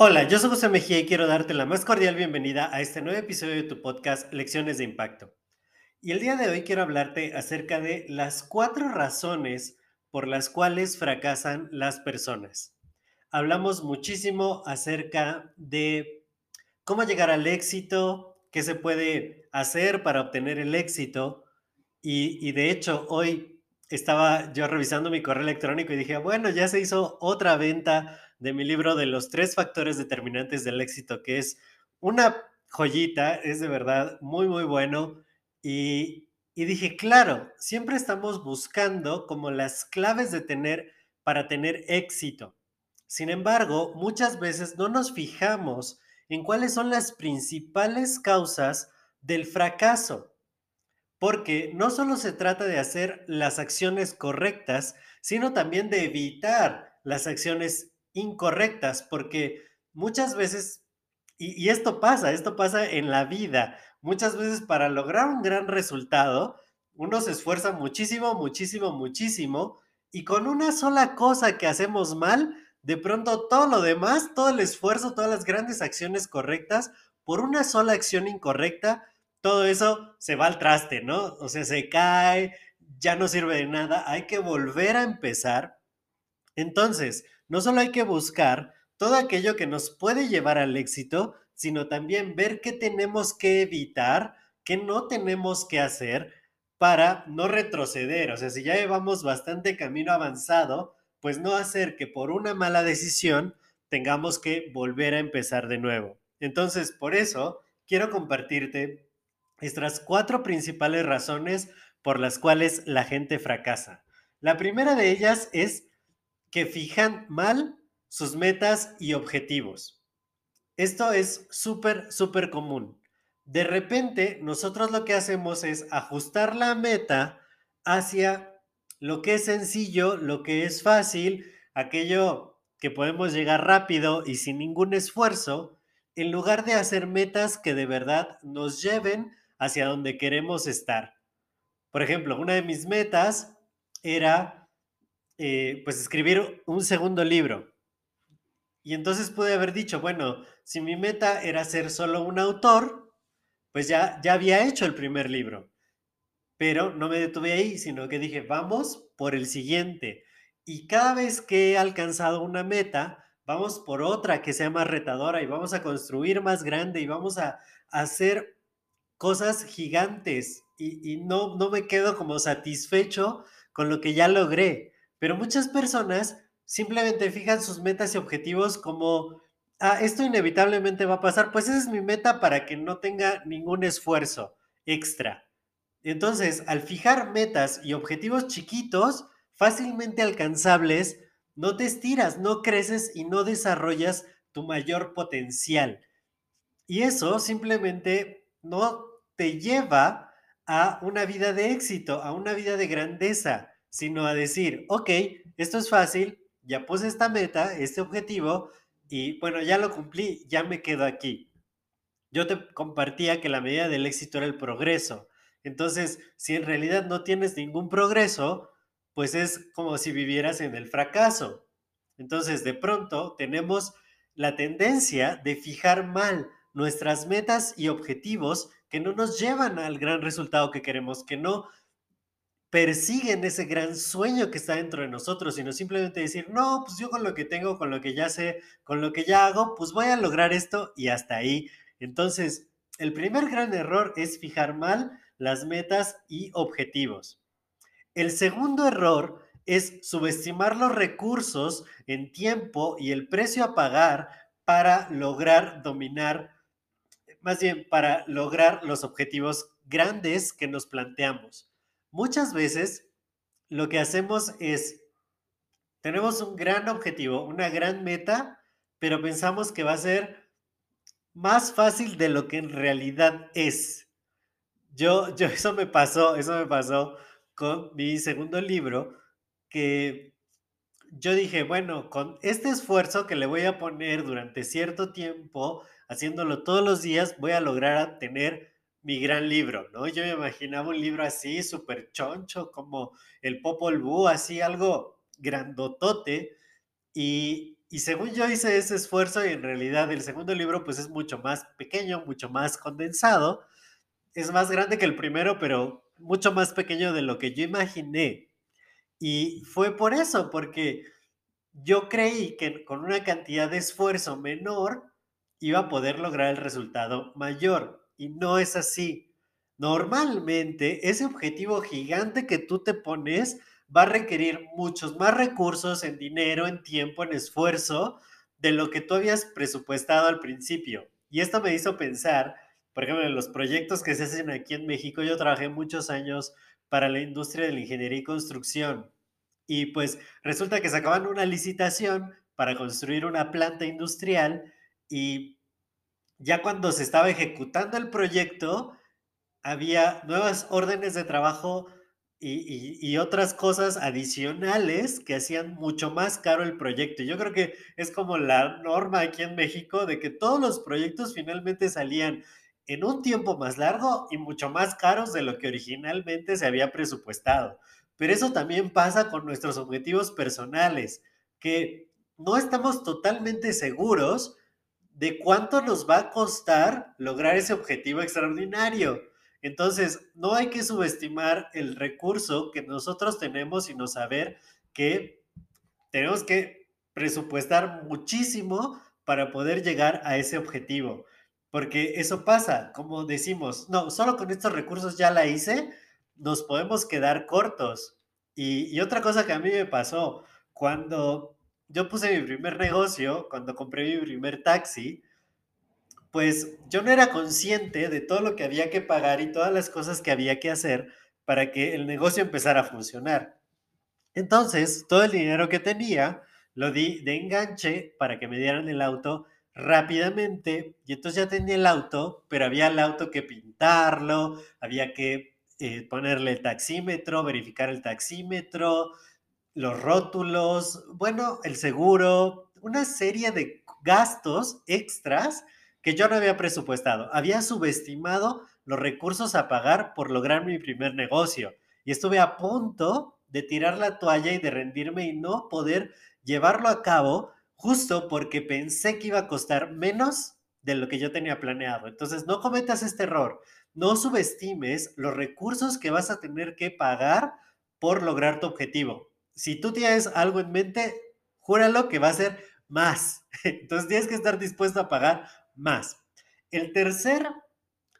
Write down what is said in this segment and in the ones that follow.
Hola, yo soy José Mejía y quiero darte la más cordial bienvenida a este nuevo episodio de tu podcast Lecciones de Impacto. Y el día de hoy quiero hablarte acerca de las cuatro razones por las cuales fracasan las personas. Hablamos muchísimo acerca de cómo llegar al éxito, qué se puede hacer para obtener el éxito. Y, y de hecho, hoy estaba yo revisando mi correo electrónico y dije, bueno, ya se hizo otra venta de mi libro de los tres factores determinantes del éxito, que es una joyita, es de verdad muy, muy bueno. Y, dije, claro, siempre estamos buscando como las claves de tener para tener éxito. Sin embargo, muchas veces no nos fijamos en cuáles son las principales causas del fracaso. Porque no solo se trata de hacer las acciones correctas, sino también de evitar las acciones incorrectas, porque muchas veces, y, esto pasa, esto pasa en la vida, muchas veces para lograr un gran resultado, uno se esfuerza muchísimo, muchísimo, muchísimo, y con una sola cosa que hacemos mal, de pronto todo lo demás, todo el esfuerzo, todas las grandes acciones correctas, por una sola acción incorrecta, todo eso se va al traste, ¿no? O sea, se cae, ya no sirve de nada, hay que volver a empezar. Entonces, no solo hay que buscar todo aquello que nos puede llevar al éxito, sino también ver qué tenemos que evitar, qué no tenemos que hacer para no retroceder. O sea, si ya llevamos bastante camino avanzado, pues no hacer que por una mala decisión tengamos que volver a empezar de nuevo. Entonces, por eso quiero compartirte estas cuatro principales razones por las cuales la gente fracasa. La primera de ellas es que fijan mal sus metas y objetivos. Esto es súper, súper común. De repente, nosotros lo que hacemos es ajustar la meta hacia lo que es sencillo, lo que es fácil, aquello que podemos llegar rápido y sin ningún esfuerzo, en lugar de hacer metas que de verdad nos lleven hacia donde queremos estar. Por ejemplo, una de mis metas era eh, pues escribir un segundo libro. Y entonces pude haber dicho, bueno, si mi meta era ser solo un autor, pues ya, ya había hecho el primer libro. Pero no me detuve ahí, sino que dije, vamos por el siguiente. Y cada vez que he alcanzado una meta, vamos por otra que sea más retadora y vamos a construir más grande y vamos a, hacer cosas gigantes y, y, no, no me quedo como satisfecho con lo que ya logré, pero muchas personas simplemente fijan sus metas y objetivos como, ah, esto inevitablemente va a pasar, pues esa es mi meta para que no tenga ningún esfuerzo extra. Entonces, al fijar metas y objetivos chiquitos, fácilmente alcanzables, no te estiras, no creces y no desarrollas tu mayor potencial. Y eso simplemente no te lleva a una vida de éxito, a una vida de grandeza sino a decir, ok, esto es fácil, ya puse esta meta, este objetivo, y bueno, ya lo cumplí, ya me quedo aquí. Yo te compartía que la medida del éxito era el progreso. Entonces, si en realidad no tienes ningún progreso, pues es como si vivieras en el fracaso. Entonces, de pronto tenemos la tendencia de fijar mal nuestras metas y objetivos que no nos llevan al gran resultado que queremos, que no persiguen ese gran sueño que está dentro de nosotros, sino simplemente decir, no, pues yo con lo que tengo, con lo que ya sé, con lo que ya hago, pues voy a lograr esto y hasta ahí. Entonces, el primer gran error es fijar mal las metas y objetivos. El segundo error es subestimar los recursos en tiempo y el precio a pagar para lograr dominar, más bien para lograr los objetivos grandes que nos planteamos. Muchas veces lo que hacemos es, tenemos un gran objetivo, una gran meta, pero pensamos que va a ser más fácil de lo que en realidad es. Yo, yo, eso me pasó, eso me pasó con mi segundo libro, que yo dije, bueno, con este esfuerzo que le voy a poner durante cierto tiempo, haciéndolo todos los días, voy a lograr tener mi gran libro, ¿no? Yo me imaginaba un libro así, súper choncho, como el Popol Vuh, así algo grandotote. Y, y según yo hice ese esfuerzo, y en realidad el segundo libro pues es mucho más pequeño, mucho más condensado. Es más grande que el primero, pero mucho más pequeño de lo que yo imaginé. Y fue por eso, porque yo creí que con una cantidad de esfuerzo menor iba a poder lograr el resultado mayor. Y no es así. Normalmente ese objetivo gigante que tú te pones va a requerir muchos más recursos en dinero, en tiempo, en esfuerzo de lo que tú habías presupuestado al principio. Y esto me hizo pensar, por ejemplo, en los proyectos que se hacen aquí en México. Yo trabajé muchos años para la industria de la ingeniería y construcción. Y pues resulta que sacaban una licitación para construir una planta industrial y ya cuando se estaba ejecutando el proyecto, había nuevas órdenes de trabajo y, otras cosas adicionales que hacían mucho más caro el proyecto. Yo creo que es como la norma aquí en México de que todos los proyectos finalmente salían en un tiempo más largo y mucho más caros de lo que originalmente se había presupuestado. Pero eso también pasa con nuestros objetivos personales, que no estamos totalmente seguros de cuánto nos va a costar lograr ese objetivo extraordinario. Entonces, no hay que subestimar el recurso que nosotros tenemos, sino saber que tenemos que presupuestar muchísimo para poder llegar a ese objetivo. Porque eso pasa, como decimos, no, solo con estos recursos ya la hice, nos podemos quedar cortos. Y, otra cosa que a mí me pasó, cuando yo puse mi primer negocio, cuando compré mi primer taxi, pues yo no era consciente de todo lo que había que pagar y todas las cosas que había que hacer para que el negocio empezara a funcionar. Entonces, todo el dinero que tenía lo di de enganche para que me dieran el auto rápidamente y entonces ya tenía el auto, pero había el auto que pintarlo, había que eh, ponerle el taxímetro, verificar el taxímetro, los rótulos, bueno, el seguro, una serie de gastos extras que yo no había presupuestado. Había subestimado los recursos a pagar por lograr mi primer negocio y estuve a punto de tirar la toalla y de rendirme y no poder llevarlo a cabo justo porque pensé que iba a costar menos de lo que yo tenía planeado. Entonces, no cometas este error. No subestimes los recursos que vas a tener que pagar por lograr tu objetivo. Si tú tienes algo en mente, júralo que va a ser más. Entonces, tienes que estar dispuesto a pagar más. El tercer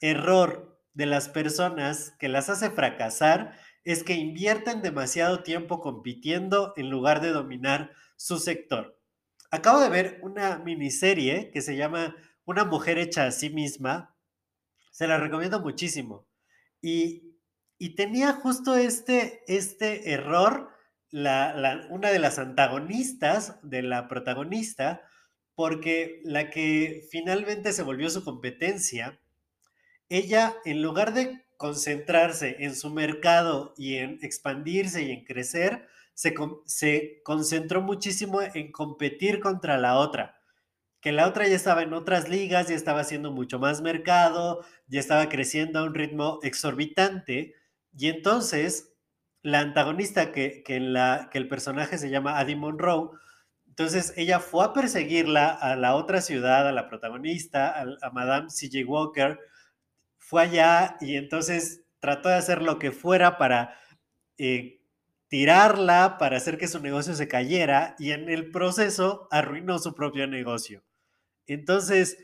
error de las personas que las hace fracasar es que invierten demasiado tiempo compitiendo en lugar de dominar su sector. Acabo de ver una miniserie que se llama Una mujer hecha a sí misma. Se la recomiendo muchísimo. Y, tenía justo este, este error, una de las antagonistas de la protagonista, porque la que finalmente se volvió su competencia, ella en lugar de concentrarse en su mercado y en expandirse y en crecer, se, concentró muchísimo en competir contra la otra, que la otra ya estaba en otras ligas, ya estaba haciendo mucho más mercado, ya estaba creciendo a un ritmo exorbitante, y entonces la antagonista que, el personaje se llama Addie Monroe, entonces ella fue a perseguirla a la otra ciudad, a la protagonista, a, Madame C.J. Walker, fue allá y entonces trató de hacer lo que fuera para eh, tirarla, para hacer que su negocio se cayera y en el proceso arruinó su propio negocio. Entonces,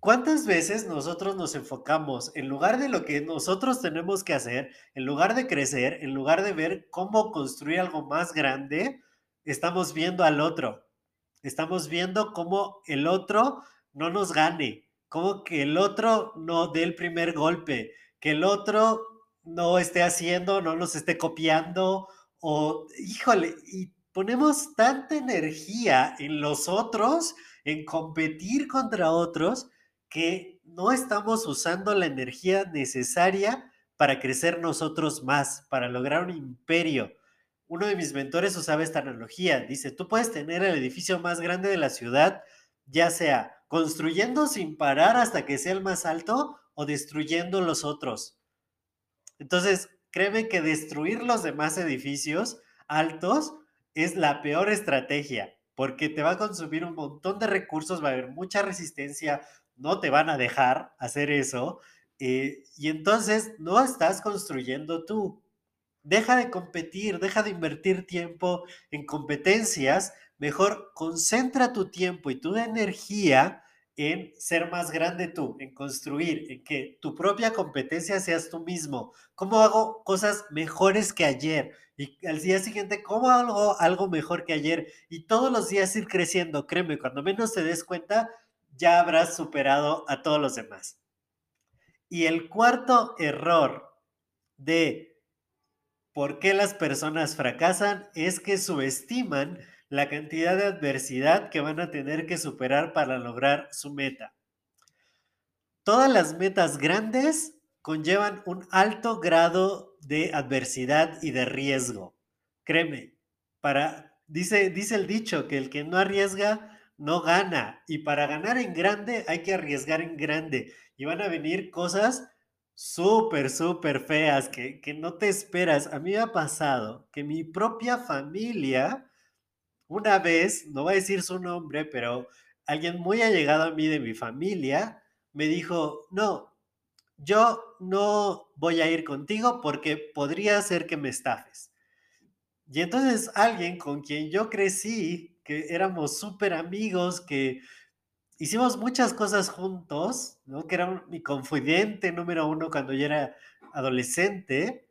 ¿cuántas veces nosotros nos enfocamos en lugar de lo que nosotros tenemos que hacer, en lugar de crecer, en lugar de ver cómo construir algo más grande? estamos viendo al otro, estamos viendo cómo el otro no nos gane, cómo que el otro no dé el primer golpe, que el otro no esté haciendo, no nos esté copiando o, híjole, y ponemos tanta energía en los otros, en competir contra otros, que no estamos usando la energía necesaria para crecer nosotros más, para lograr un imperio. Uno de mis mentores usaba esta analogía. Dice, tú puedes tener el edificio más grande de la ciudad, ya sea construyendo sin parar hasta que sea el más alto o destruyendo los otros. Entonces, créeme que destruir los demás edificios altos es la peor estrategia, porque te va a consumir un montón de recursos, va a haber mucha resistencia, no te van a dejar hacer eso, eh, y entonces no estás construyendo tú. Deja de competir, deja de invertir tiempo en competencias, mejor concentra tu tiempo y tu energía en ser más grande tú, en construir, en que tu propia competencia seas tú mismo. ¿Cómo hago cosas mejores que ayer? Y al día siguiente, ¿cómo hago algo mejor que ayer? Y todos los días ir creciendo, créeme, cuando menos te des cuenta, ya habrás superado a todos los demás. Y el cuarto error de por qué las personas fracasan es que subestiman la cantidad de adversidad que van a tener que superar para lograr su meta. Todas las metas grandes conllevan un alto grado de adversidad y de riesgo. Créeme, para, dice, dice el dicho que el que no arriesga no gana. Y para ganar en grande hay que arriesgar en grande. Y van a venir cosas súper, súper feas que, que no te esperas. A mí me ha pasado que mi propia familia una vez, no voy a decir su nombre, pero alguien muy allegado a mí de mi familia me dijo, no, yo no voy a ir contigo porque podría ser que me estafes. Y entonces alguien con quien yo crecí, que éramos súper amigos, que hicimos muchas cosas juntos, ¿no? que era mi confidente número uno cuando yo era adolescente,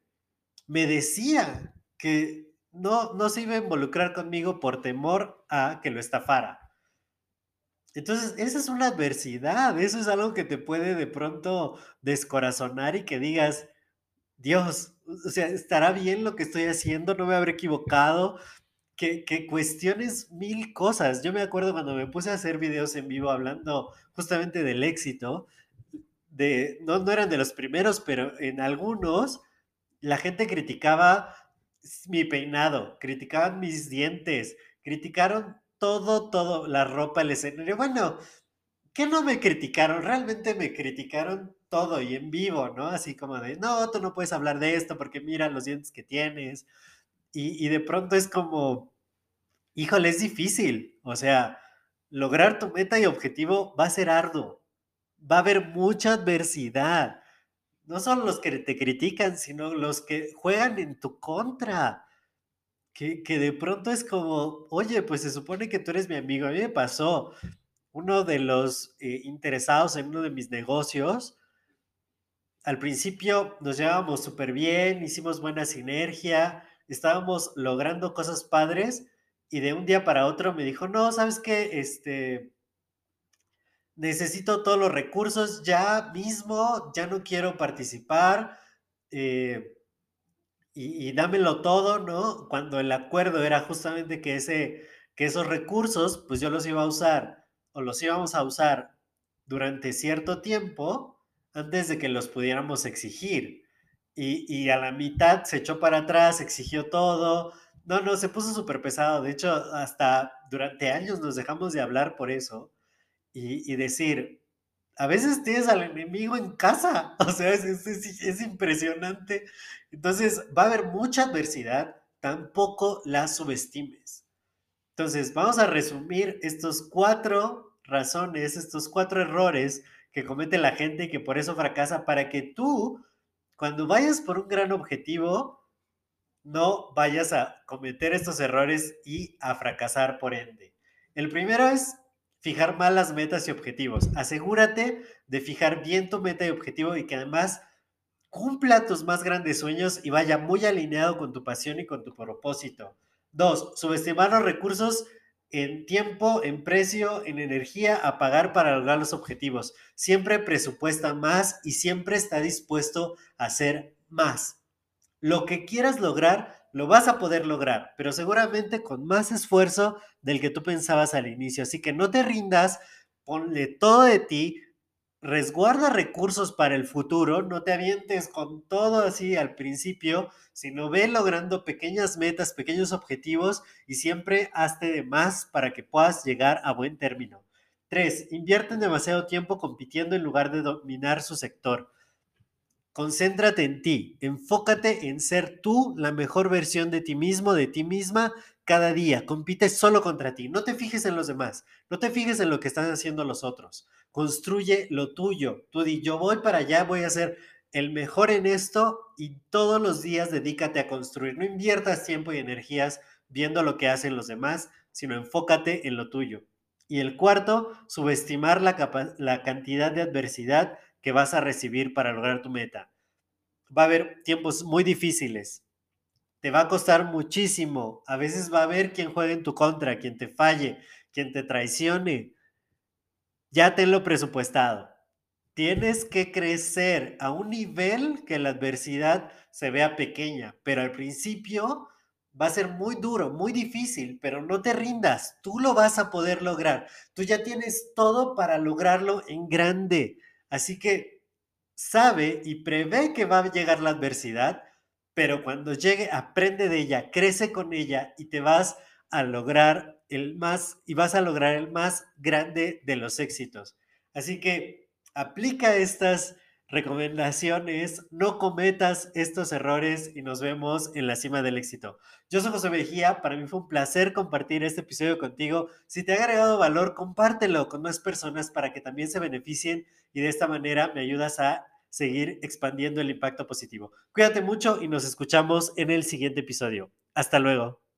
me decía que no, no se iba a involucrar conmigo por temor a que lo estafara. Entonces, esa es una adversidad, eso es algo que te puede de pronto descorazonar y que digas, Dios, o sea, ¿estará bien lo que estoy haciendo? ¿No me habré equivocado? Que, que, cuestiones mil cosas. Yo me acuerdo cuando me puse a hacer videos en vivo hablando justamente del éxito, de, no, no eran de los primeros, pero en algunos la gente criticaba mi peinado, criticaban mis dientes, criticaron todo, todo, la ropa, el escenario. Bueno, ¿qué no me criticaron? Realmente me criticaron todo y en vivo, ¿no? Así como de, no, tú no puedes hablar de esto porque mira los dientes que tienes. Y, y de pronto es como, híjole, es difícil. O sea, lograr tu meta y objetivo va a ser arduo. Va a haber mucha adversidad no son los que te critican, sino los que juegan en tu contra. Que, de pronto es como, oye, pues se supone que tú eres mi amigo. A mí me pasó, uno de los eh, interesados en uno de mis negocios, al principio nos llevábamos súper bien, hicimos buena sinergia, estábamos logrando cosas padres y de un día para otro me dijo, no, ¿sabes qué? Este, necesito todos los recursos ya mismo, ya no quiero participar eh, y, dámelo todo, ¿no? Cuando el acuerdo era justamente que, ese, que esos recursos, pues yo los iba a usar o los íbamos a usar durante cierto tiempo antes de que los pudiéramos exigir. Y, y a la mitad se echó para atrás, exigió todo. No, no, se puso súper pesado. De hecho, hasta durante años nos dejamos de hablar por eso y, decir, a veces tienes al enemigo en casa, o sea, es, es, impresionante. Entonces, va a haber mucha adversidad, tampoco la subestimes. Entonces, vamos a resumir estos cuatro razones, estos cuatro errores que comete la gente y que por eso fracasa, para que tú, cuando vayas por un gran objetivo, no vayas a cometer estos errores y a fracasar por ende. El primero es fijar mal las metas y objetivos. Asegúrate de fijar bien tu meta y objetivo y que además cumpla tus más grandes sueños y vaya muy alineado con tu pasión y con tu propósito. Dos, subestimar los recursos en tiempo, en precio, en energía a pagar para lograr los objetivos. Siempre presupuesta más y siempre está dispuesto a hacer más. Lo que quieras lograr, lo vas a poder lograr, pero seguramente con más esfuerzo del que tú pensabas al inicio. Así que no te rindas, ponle todo de ti, resguarda recursos para el futuro, no te avientes con todo así al principio, sino ve logrando pequeñas metas, pequeños objetivos y siempre hazte de más para que puedas llegar a buen término. Tres, invierten demasiado tiempo compitiendo en lugar de dominar su sector. Concéntrate en ti, enfócate en ser tú la mejor versión de ti mismo, de ti misma, cada día. Compite solo contra ti. No te fijes en los demás, no te fijes en lo que están haciendo los otros. Construye lo tuyo. Tú di, yo voy para allá, voy a ser el mejor en esto y todos los días dedícate a construir. No inviertas tiempo y energías viendo lo que hacen los demás, sino enfócate en lo tuyo. Y el cuarto, subestimar la, la cantidad de adversidad que vas a recibir para lograr tu meta. Va a haber tiempos muy difíciles. Te va a costar muchísimo. A veces va a haber quien juegue en tu contra, quien te falle, quien te traicione. Ya tenlo presupuestado. Tienes que crecer a un nivel que la adversidad se vea pequeña, pero al principio va a ser muy duro, muy difícil, pero no te rindas, tú lo vas a poder lograr. Tú ya tienes todo para lograrlo en grande. Así que sabe y prevé que va a llegar la adversidad, pero cuando llegue, aprende de ella, crece con ella y te vas a lograr el más, y vas a lograr el más grande de los éxitos. Así que aplica estas recomendaciones, no cometas estos errores y nos vemos en la cima del éxito. Yo soy José Mejía, para mí fue un placer compartir este episodio contigo. Si te ha agregado valor, compártelo con más personas para que también se beneficien y de esta manera me ayudas a seguir expandiendo el impacto positivo. Cuídate mucho y nos escuchamos en el siguiente episodio. Hasta luego.